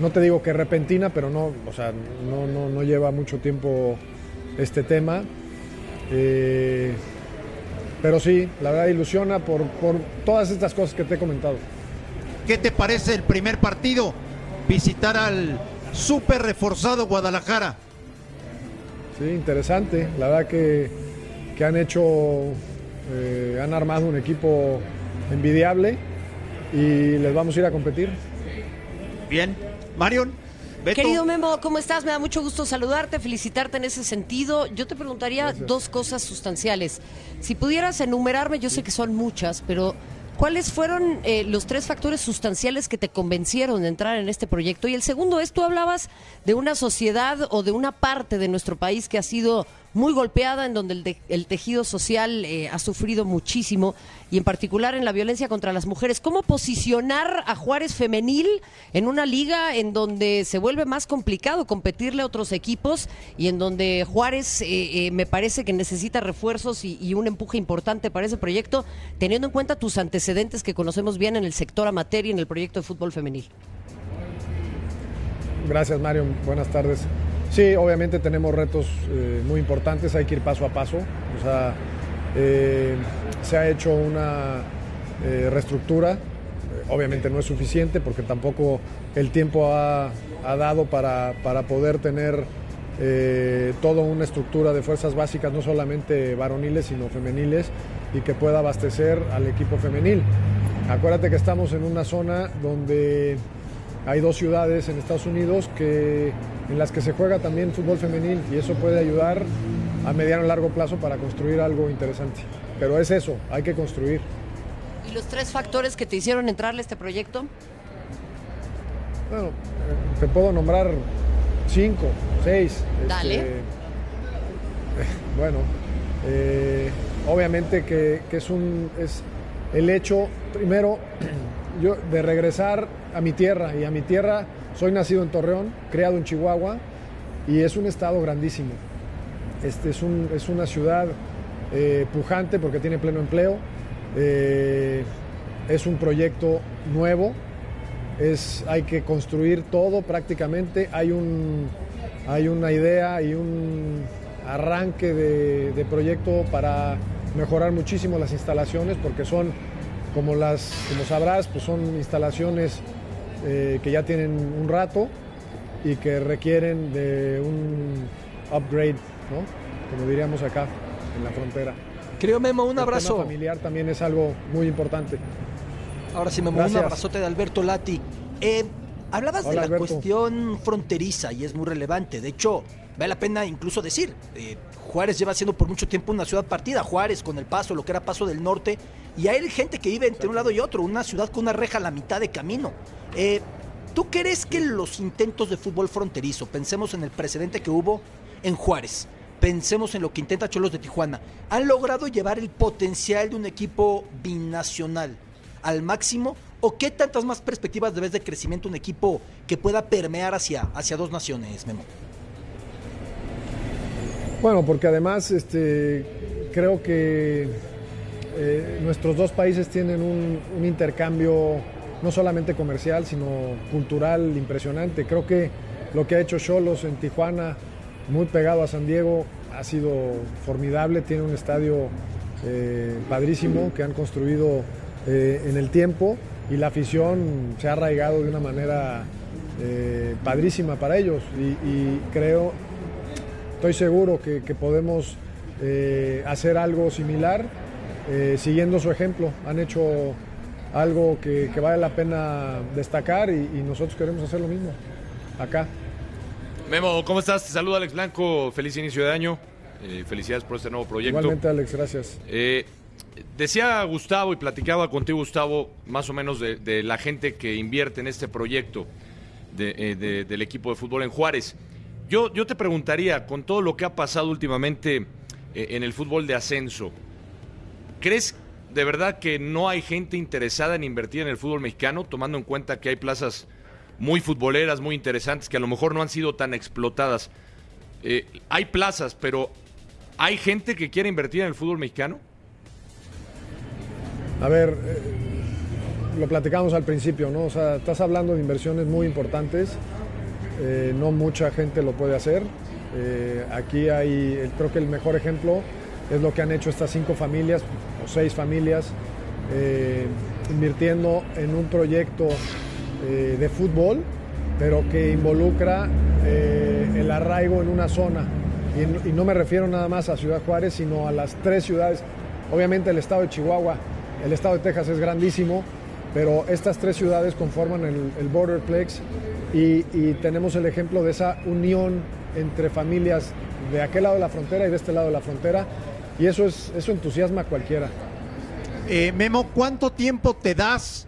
no te digo que repentina, pero no, o sea, no, no, lleva mucho tiempo este tema. Eh, pero sí, la verdad ilusiona por, por todas estas cosas que te he comentado. ¿Qué te parece el primer partido? Visitar al súper reforzado Guadalajara. Sí, interesante. La verdad que, que han hecho, eh, han armado un equipo envidiable y les vamos a ir a competir. Bien, Marion. Querido Memo, ¿cómo estás? Me da mucho gusto saludarte, felicitarte en ese sentido. Yo te preguntaría dos cosas sustanciales. Si pudieras enumerarme, yo sé que son muchas, pero ¿cuáles fueron eh, los tres factores sustanciales que te convencieron de entrar en este proyecto? Y el segundo es, tú hablabas de una sociedad o de una parte de nuestro país que ha sido muy golpeada, en donde el, tejido social eh, ha sufrido muchísimo, y en particular en la violencia contra las mujeres. ¿Cómo posicionar a Juárez femenil en una liga en donde se vuelve más complicado competirle a otros equipos y en donde Juárez eh, eh, me parece que necesita refuerzos y, y, un empuje importante para ese proyecto, teniendo en cuenta tus antecedentes que conocemos bien en el sector amateur y en el proyecto de fútbol femenil? Gracias, Mario. Buenas tardes. Sí, obviamente tenemos retos eh, muy importantes, hay que ir paso a paso. O sea, eh, se ha hecho una eh, reestructura, obviamente no es suficiente porque tampoco el tiempo ha, dado para, poder tener toda una estructura de fuerzas básicas, no solamente varoniles, sino femeniles, y que pueda abastecer al equipo femenil. Acuérdate que estamos en una zona donde hay dos ciudades en Estados Unidos que en las que se juega también fútbol femenil y eso puede ayudar a mediano y largo plazo para construir algo interesante. Pero es eso, hay que construir. ¿Y los tres factores que te hicieron entrarle a este proyecto? Bueno, eh, te puedo nombrar cinco, seis. Dale. Este, (laughs) bueno, eh, obviamente que, que, es un es el hecho, primero, (clears throat) yo de regresar a mi tierra y a mi tierra soy nacido en Torreón, creado en Chihuahua y es un estado grandísimo. Este es, un, es una ciudad eh, pujante porque tiene pleno empleo. Eh, es un proyecto nuevo. Es, hay que construir todo prácticamente. Hay, un, hay una idea y un arranque de, de proyecto para mejorar muchísimo las instalaciones porque son, como, las, como sabrás, pues son instalaciones eh, que ya tienen un rato y que requieren de un upgrade, ¿no? Como diríamos acá, en la frontera. Creo, Memo, un abrazo. El familiar también es algo muy importante. Ahora sí, Memo, un abrazote de Alberto Lati. Eh, hablabas de la cuestión fronteriza y es muy relevante. De hecho, vale la pena incluso decir, eh, Juárez lleva siendo por mucho tiempo una ciudad partida. Juárez con el paso, lo que era paso del norte. Y hay gente que vive entre un lado y otro, una ciudad con una reja a la mitad de camino. Eh, ¿Tú crees que los intentos de fútbol fronterizo, pensemos en el precedente que hubo en Juárez. Pensemos en lo que intenta Cholos de Tijuana. ¿Han logrado llevar el potencial de un equipo binacional al máximo? ¿O qué tantas más perspectivas debes de crecimiento un equipo que pueda permear hacia, hacia dos naciones, Memo? Bueno, porque además este, creo que eh, nuestros dos países tienen un, intercambio no solamente comercial, sino cultural impresionante. Creo que lo que ha hecho Cholos en Tijuana, muy pegado a San Diego, ha sido formidable. Tiene un estadio eh, padrísimo que han construido eh, en el tiempo y la afición se ha arraigado de una manera padrísima para ellos. Y creo estoy seguro que, podemos eh, hacer algo similar eh, siguiendo su ejemplo. Han hecho algo que, vale la pena destacar y, nosotros queremos hacer lo mismo acá. Memo, ¿cómo estás? Te saluda Alex Blanco, feliz inicio de año, eh, felicidades por este nuevo proyecto. Igualmente Alex, gracias. decía Gustavo y platicaba contigo Gustavo más o menos de, la gente que invierte en este proyecto del equipo de fútbol en Juárez. Yo, yo te preguntaría, con todo lo que ha pasado últimamente eh, en el fútbol de ascenso, ¿crees de verdad que no hay gente interesada en invertir en el fútbol mexicano, tomando en cuenta que hay plazas muy futboleras, muy interesantes, que a lo mejor no han sido tan explotadas? Eh, hay plazas, pero ¿hay gente que quiere invertir en el fútbol mexicano? A ver, eh, lo platicamos al principio, ¿no? O sea, estás hablando de inversiones muy importantes eh, no mucha gente lo puede hacer. Eh, aquí hay, creo que el mejor ejemplo es lo que han hecho estas cinco familias o seis familias eh, invirtiendo en un proyecto de fútbol, pero que involucra el arraigo en una zona. Y, no me refiero nada más a Ciudad Juárez, sino a las tres ciudades. Obviamente el estado de Chihuahua, el estado de Texas es grandísimo, pero estas tres ciudades conforman el, el Borderplex y, tenemos el ejemplo de esa unión entre familias de aquel lado de la frontera y de este lado de la frontera y eso, es, eso entusiasma a cualquiera. Eh, Memo, ¿cuánto tiempo te das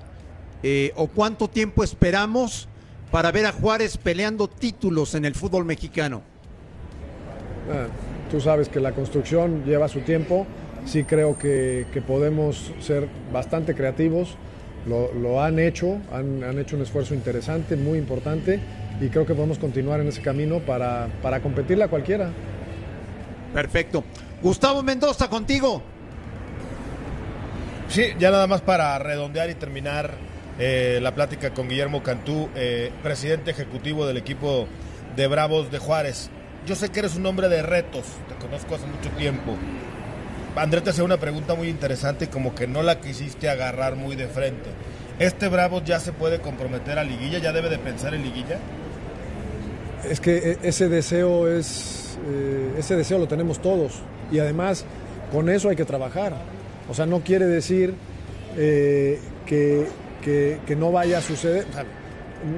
eh, o cuánto tiempo esperamos para ver a Juárez peleando títulos en el fútbol mexicano? Ah, tú sabes que la construcción lleva su tiempo, sí creo que, que podemos ser bastante creativos lo, han hecho, han, hecho un esfuerzo interesante, muy importante, y creo que podemos continuar en ese camino para, para competirle a cualquiera. Perfecto. Gustavo Mendoza, contigo. Sí, ya nada más para redondear y terminar eh, la plática con Guillermo Cantú, eh, presidente ejecutivo del equipo de Bravos de Juárez. Yo sé que eres un hombre de retos, te conozco hace mucho tiempo. André te hace una pregunta muy interesante como que no la quisiste agarrar muy de frente. ¿Este Bravo ya se puede comprometer a liguilla? ¿Ya debe de pensar en liguilla? Es que e, ese deseo es eh, ese deseo lo tenemos todos y además con eso hay que trabajar. O sea, no quiere decir eh, que, que, no vaya a suceder.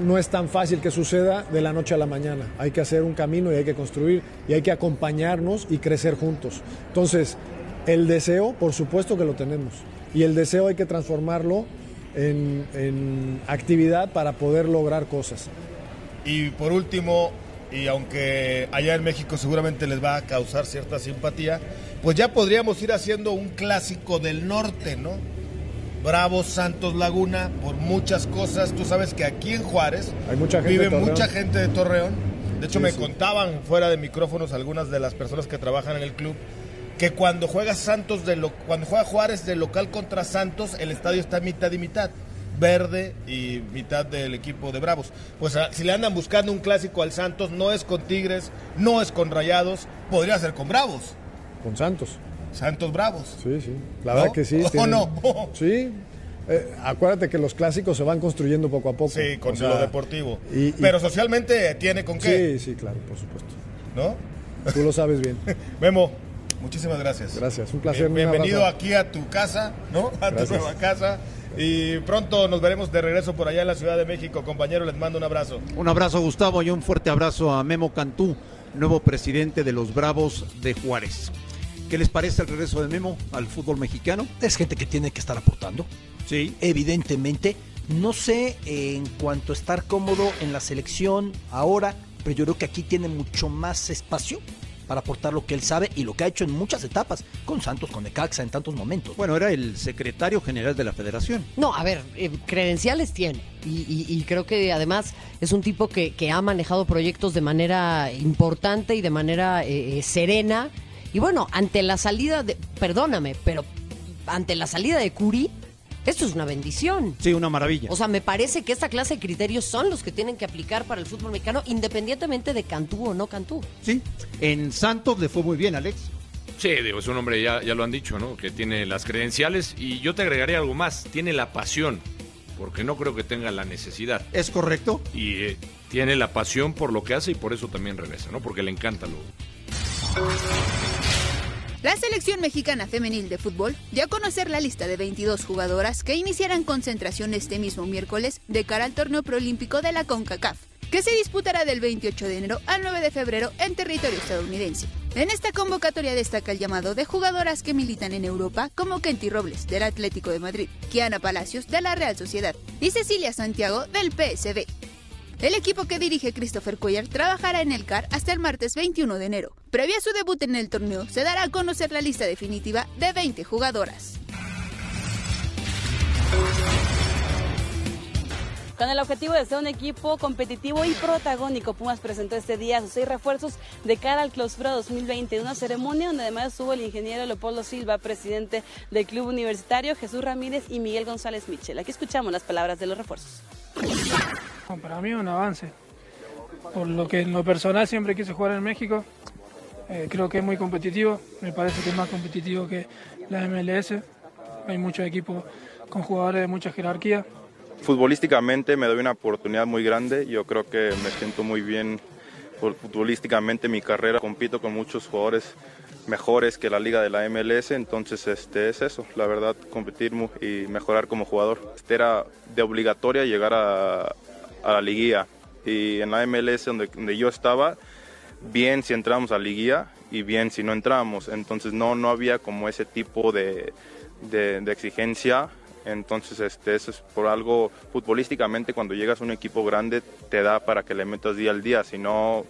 no es tan fácil que suceda de la noche a la mañana. Hay que hacer un camino y hay que construir y hay que acompañarnos y crecer juntos. Entonces, el deseo, por supuesto que lo tenemos. Y el deseo hay que transformarlo en, actividad para poder lograr cosas. Y por último, y aunque allá en México seguramente les va a causar cierta simpatía, pues ya podríamos ir haciendo un clásico del norte, ¿no? Bravo Santos Laguna, por muchas cosas. Tú sabes que aquí en Juárez Hay mucha gente vive mucha gente de Torreón. De hecho, me contaban fuera de micrófonos algunas de las personas que trabajan en el club que cuando juega Santos de lo, cuando juega Juárez de local contra Santos, el estadio está mitad y mitad, verde y mitad del equipo de Bravos. Pues ah, si le andan buscando un clásico al Santos, no es con Tigres, no es con Rayados, podría ser con Bravos. Con Santos. Santos Bravos. Sí, sí. La verdad que sí. (laughs) ¿O no? (laughs) sí. Eh, acuérdate que los clásicos se van construyendo poco a poco. Sí, con lo deportivo. Pero socialmente tiene con qué. Sí, sí, claro, por supuesto. ¿No? Tú lo sabes bien. (laughs) Memo, Muchísimas gracias. Gracias, un placer. bienvenido aquí a tu casa, ¿no? A tu nueva casa. Y pronto nos veremos de regreso por allá en la Ciudad de México. Compañero, les mando un abrazo. Un abrazo, Gustavo, y un fuerte abrazo a Memo Cantú, nuevo presidente de los Bravos de Juárez. ¿Qué les parece el regreso de Memo al fútbol mexicano? Es gente que tiene que estar aportando. Sí. Evidentemente. No sé en cuanto a estar cómodo en la selección ahora, pero yo creo que aquí tiene mucho más espacio para aportar lo que él sabe y lo que ha hecho en muchas etapas, con Santos, con Necaxa, en tantos momentos. Bueno, era el secretario general de la federación. No, a ver, eh, credenciales tiene. Y, creo que además es un tipo que, ha manejado proyectos de manera importante y de manera eh, eh, serena. Y bueno, ante la salida de, perdóname, pero ante la salida de Curi, esto es una bendición. Sí, una maravilla. O sea, me parece que esta clase de criterios son los que tienen que aplicar para el fútbol mexicano, independientemente de Cantú o no Cantú. Sí, en Santos le fue muy bien, Alex. Sí, digo, es un hombre, ya, ya lo han dicho, ¿no? Que tiene las credenciales y yo te agregaría algo más, tiene la pasión, porque no creo que tenga la necesidad. ¿Es correcto? Y eh, tiene la pasión por lo que hace y por eso también regresa, ¿no? Porque le encanta lo... La selección mexicana femenil de fútbol dio a conocer la lista de 22 jugadoras que iniciarán concentración este mismo miércoles de cara al torneo preolímpico de la CONCACAF, que se disputará del 28 de enero al 9 de febrero en territorio estadounidense. En esta convocatoria destaca el llamado de jugadoras que militan en Europa como Kenty Robles del Atlético de Madrid, Kiana Palacios de la Real Sociedad y Cecilia Santiago del PSB. El equipo que dirige Christopher Cuellar trabajará en el CAR hasta el martes 21 de enero. Previo a su debut en el torneo, se dará a conocer la lista definitiva de 20 jugadoras. Con el objetivo de ser un equipo competitivo y protagónico, Pumas presentó este día sus seis refuerzos de cara al clausura 2020, una ceremonia donde además estuvo el ingeniero Leopoldo Silva, presidente del club universitario, Jesús Ramírez y Miguel González Michel. Aquí escuchamos las palabras de los refuerzos para mí un avance. Por lo que en lo personal siempre quise jugar en México. Eh, creo que es muy competitivo. Me parece que es más competitivo que la MLS. Hay muchos equipos con jugadores de mucha jerarquía. Futbolísticamente me doy una oportunidad muy grande. Yo creo que me siento muy bien futbolísticamente mi carrera. Compito con muchos jugadores mejores que la liga de la MLS, entonces este es eso, la verdad, competir y mejorar como jugador. Este era de obligatoria llegar a, la liguilla y en la MLS donde, yo estaba, bien si entramos a liguilla y bien si no entramos, entonces no, no había como ese tipo de, exigencia entonces, este, eso es por algo futbolísticamente, cuando llegas a un equipo grande, te da para que le metas día al día. Si no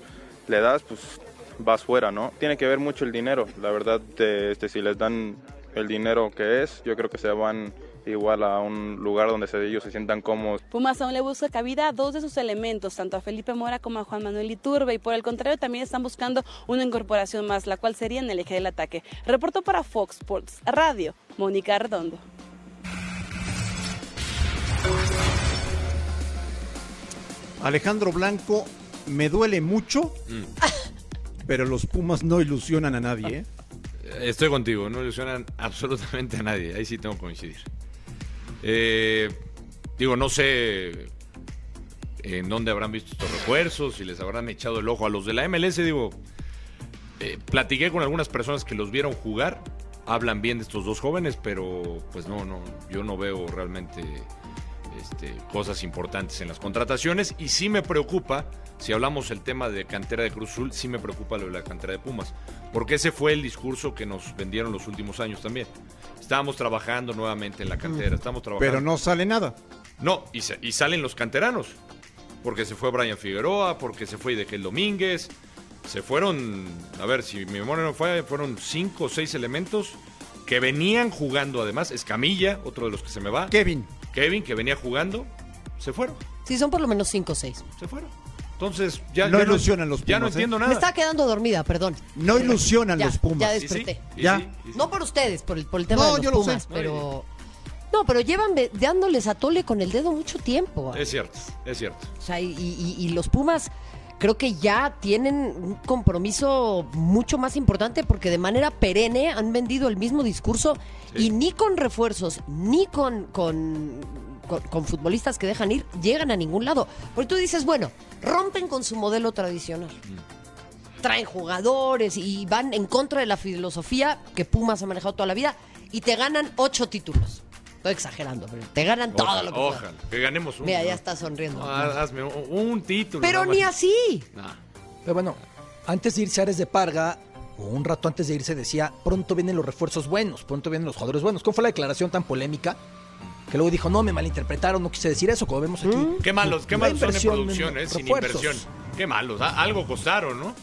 le das, pues vas fuera, ¿no? Tiene que ver mucho el dinero. La verdad, este, si les dan el dinero que es, yo creo que se van igual a un lugar donde ellos se sientan cómodos. Pumas aún le busca cabida a dos de sus elementos, tanto a Felipe Mora como a Juan Manuel Iturbe, y por el contrario también están buscando una incorporación más, la cual sería en el eje del ataque. Reportó para Fox Sports Radio, Mónica Redondo. Alejandro Blanco, me duele mucho, mm. pero los Pumas no ilusionan a nadie. ¿eh? Estoy contigo, no ilusionan (laughs) absolutamente a nadie, ahí sí tengo que coincidir. Eh, digo, no sé en dónde habrán visto estos refuerzos, si les habrán echado el ojo a los de la MLS, digo, eh, platiqué con algunas personas que los vieron jugar, hablan bien de estos dos jóvenes, pero pues no, no, yo no veo realmente este, cosas importantes en las contrataciones y sí me preocupa, si hablamos el tema de cantera de Cruz Azul, sí me preocupa lo de la cantera de Pumas, porque ese fue el discurso que nos vendieron los últimos años también. Estábamos trabajando nuevamente en la cantera, estamos trabajando. Pero no sale nada. No, y, y salen los canteranos, porque se fue Brian Figueroa, porque se fue Idequel Domínguez, se fueron, a ver, si mi memoria no fue, fueron cinco o seis elementos que venían jugando además, Escamilla, otro de los que se me va. Kevin. Kevin, que venía jugando, se fueron. Sí, son por lo menos cinco o seis. Se fueron. Entonces, ya no ilusionan los Pumas. Ya no ¿eh? entiendo nada. Me estaba quedando dormida, perdón. No ilusionan los Pumas. Ya desperté. ya. no por ustedes, por el, por el tema de los Pumas, pero. No, pero llevan dándoles a Tole con el dedo mucho tiempo. Es cierto, es cierto. O sea, y, y los Pumas creo que ya tienen un compromiso mucho más importante porque de manera perenne han vendido el mismo discurso y ni con refuerzos, ni con, con, con, futbolistas que dejan ir, llegan a ningún lado. Porque tú dices, bueno, rompen con su modelo tradicional. Mm. Traen jugadores y van en contra de la filosofía que Pumas ha manejado toda la vida y te ganan ocho títulos. Estoy exagerando, pero te ganan todo lo que Ojalá, que ganemos uno. Mira, ya está sonriendo. Ah, hazme un, título. Pero ni así. Pero bueno, antes de irse a Ares de Parga, o un rato antes de irse decía, pronto vienen los refuerzos buenos, pronto vienen los jugadores buenos. ¿Cómo fue la declaración tan polémica? Que luego dijo, no, me malinterpretaron, no quise decir eso, como vemos aquí. Mm. Qué malos, qué malos son en producción, eh, sin inversión. Qué malos, algo costaron, ¿no?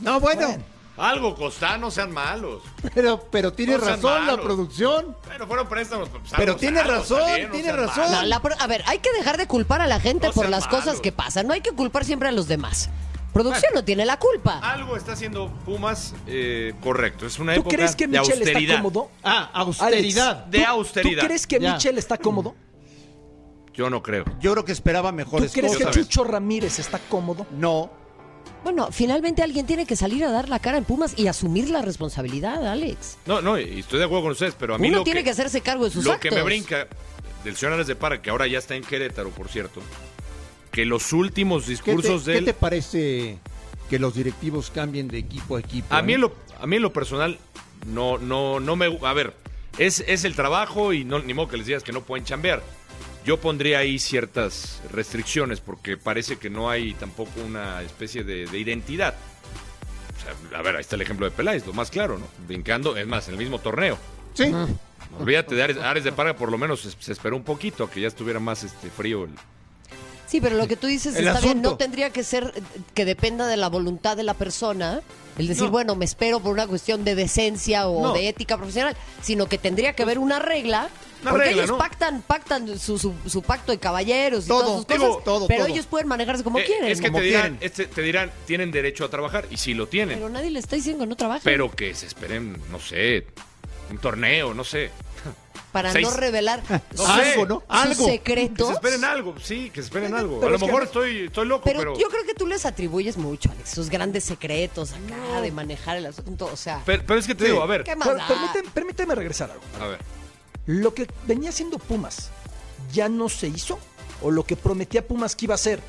No, bueno. Algo costá, no sean malos. Pero, pero tiene No razón la producción. Bueno, fueron préstamos. pues, Pero algo- tiene razón, no tiene razón. No, la a ver, hay que dejar de culpar a la gente No por las cosas que pasan. No hay que culpar siempre a los demás. Producción no tiene la culpa. Algo está haciendo Pumas eh, correcto. Es una ¿Tú época crees que de Michel está austeridad. cómodo? Ah, Alex, austeridad. De ¿tú- austeridad. ¿Tú crees que Ya. Michel está cómodo? Yo no creo. Yo creo que esperaba ¿Tú mejores crees que. Chucho Ramírez está cómodo? No. Bueno, finalmente alguien tiene que salir a dar la cara en Pumas y asumir la responsabilidad, Alex. No, no, y estoy de acuerdo con ustedes, pero a mí Uno lo tiene que, que hacerse cargo de sus lo actos. que me brinca del señor Ares de Parra, que ahora ya está en Querétaro, por cierto, que los últimos ¿Qué te, discursos de qué te parece que los directivos cambien de equipo a equipo? A mí, eh? en lo, a mí en lo personal, no, no, no me... A ver, es, es el trabajo y no, ni modo que les digas que no pueden chambear. Yo pondría ahí ciertas restricciones porque parece que no hay tampoco una especie de, de identidad. O sea, a ver, ahí está el ejemplo de Peláez, lo más claro, ¿no? Brincando, es más, en el mismo torneo. Sí. Olvídate de Ares, Ares de Parga, por lo menos se, se esperó un poquito a que ya estuviera más este frío. el- Sí, pero lo que tú dices El está bien. No tendría que ser eh, que dependa de la voluntad de la persona. El decir, No. bueno, me espero por una cuestión de decencia o No. de ética profesional, sino que tendría que haber una regla. Una porque regla, ellos ¿no? pactan, pactan su, su- su pacto de caballeros y Todo, todas sus digo, cosas, todo, pero todo. ellos pueden manejarse como Eh, quieren. es que como te dirán, este, te dirán, tienen derecho a trabajar, y sí lo tienen. Pero nadie le está diciendo que no trabajen. Pero que se esperen, no sé, un torneo, no sé. Para seis- no revelar No su, sé. Algo, ¿no? sus Algo. Que secretos. se esperen algo, sí, que se esperen algo. pero a lo es que- mejor estoy, estoy loco, Pero, pero... yo creo que tú les atribuyes mucho, Alex, sus grandes secretos acá de manejar el asunto. O sea, Pero, pero es que te Sí. digo, a ver, ¿qué más Per- da? permíteme, permíteme regresar algo. a ver. ¿Lo que venía haciendo Pumas ya no se hizo? ¿O lo que prometía Pumas que iba a hacer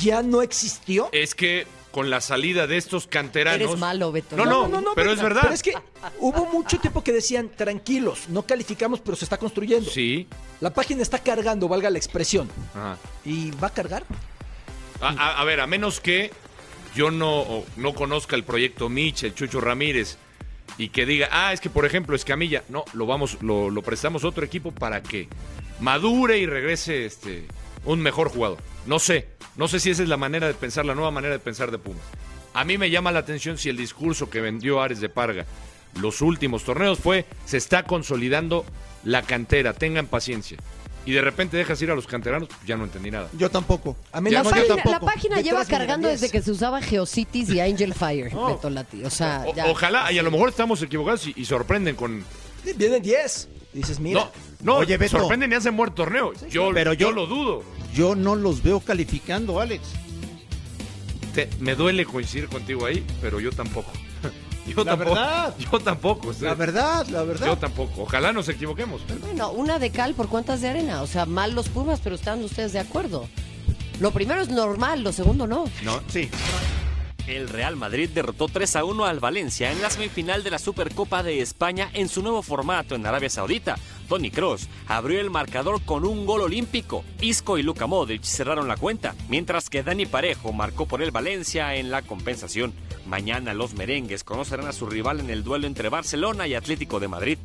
ya no existió? Es que con la salida de estos canteranos... Eres malo, Beto. No, no, pero es verdad. Pero es que hubo mucho tiempo que decían, tranquilos, no calificamos, pero se está construyendo. Sí. La página está cargando, valga la expresión. Ajá. ¿Y va a cargar? A, a- a ver, a menos que yo no, no conozca el proyecto Mitch, el Chucho Ramírez, y que diga, ah, es que por ejemplo Escamilla, no, lo vamos, lo, lo prestamos a otro equipo para que madure y regrese este un mejor jugador. No sé, no sé si esa es la manera de pensar, la nueva manera de pensar de Pumas. A mí me llama la atención si el discurso que vendió Ares de Parga los últimos torneos fue, se está consolidando la cantera, tengan paciencia. Y de repente dejas ir a los canteranos, pues ya no entendí nada. Yo tampoco. A La menos yo página, tampoco. la página Detrás lleva cargando 10. desde que se usaba Geocities y Angel Fire, No. Beto Lati. O sea, O- ya. ojalá, y a lo mejor estamos equivocados y, y sorprenden con... Vienen 10. Dices, mira. No, no, Oye, Beto. sorprenden y hacen muerto torneo. Yo, pero yo yo- lo dudo. Yo no los veo calificando, Alex. Te- me duele coincidir contigo ahí, pero yo tampoco. (laughs) Yo La tampoco. verdad. (laughs) Yo tampoco. La verdad, la verdad. Yo tampoco. Ojalá nos equivoquemos. Bueno, una de cal por cuántas de arena. O sea, mal los Pumas, pero están ustedes de acuerdo. Lo primero es normal, lo segundo no. No, sí. El Real Madrid derrotó 3 a 1 al Valencia en la semifinal de la Supercopa de España en su nuevo formato en Arabia Saudita. Tony Cross abrió el marcador con un gol olímpico. Isco y Luka Modric cerraron la cuenta, mientras que Dani Parejo marcó por el Valencia en la compensación. Mañana los merengues conocerán a su rival en el duelo entre Barcelona y Atlético de Madrid.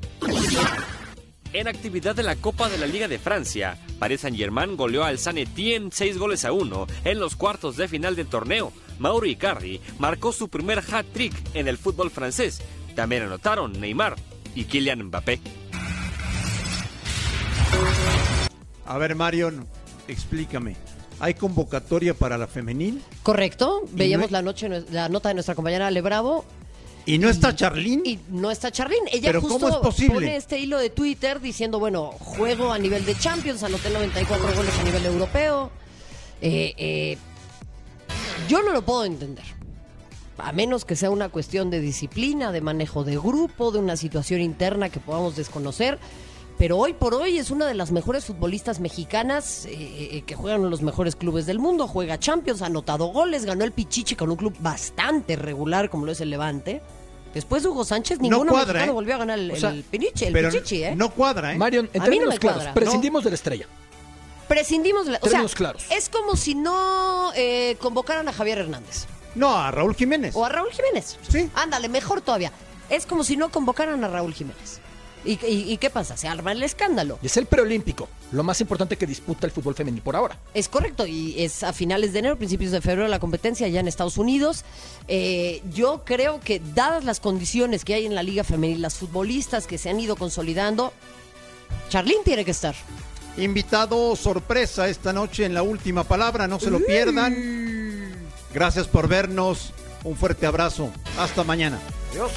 En actividad de la Copa de la Liga de Francia, Paris Saint-Germain goleó al San Etienne 6 goles a 1 en los cuartos de final del torneo. Mauro Icardi marcó su primer hat-trick en el fútbol francés. También anotaron Neymar y Kylian Mbappé. A ver, Marion, explícame. ¿Hay convocatoria para la femenil? Correcto. ¿Y Veíamos no- la noche la nota de nuestra compañera Ale Bravo. ¿Y no está Charlín? Y no está Charlín. Ella ¿Pero justo cómo es posible? pone este hilo de Twitter diciendo, bueno, juego a nivel de Champions, anoté 94 goles a nivel europeo. Eh, eh, yo no lo puedo entender. A menos que sea una cuestión de disciplina, de manejo de grupo, de una situación interna que podamos desconocer. Pero hoy por hoy es una de las mejores futbolistas mexicanas eh, eh, que juegan en los mejores clubes del mundo. Juega Champions, ha anotado goles, ganó el Pichichi con un club bastante regular como lo es el Levante. Después de Hugo Sánchez, No ninguno cuadra, mexicano ¿eh? volvió a ganar el, O sea, el Pichichi, ¿eh? No cuadra, ¿eh? Marion, en A mí no términos me claros, cuadra. prescindimos de la estrella. Prescindimos, de la- o sea, claros. es como si no eh, convocaran a Javier Hernández No, a Raúl Jiménez. o a Raúl Jiménez. Sí. Ándale, mejor todavía. Es como si no convocaran a Raúl Jiménez. ¿Y, qué pasa? Se arma el escándalo. Y es el preolímpico, lo más importante que disputa el fútbol femenil por ahora. Es correcto, y es a finales de enero, principios de febrero la competencia allá en Estados Unidos. Eh, yo creo que dadas las condiciones que hay en la liga femenil, las futbolistas que se han ido consolidando, Charlín tiene que estar. Invitado sorpresa esta noche en la última palabra, no se lo pierdan. Gracias por vernos, un fuerte abrazo, hasta mañana. Adiós.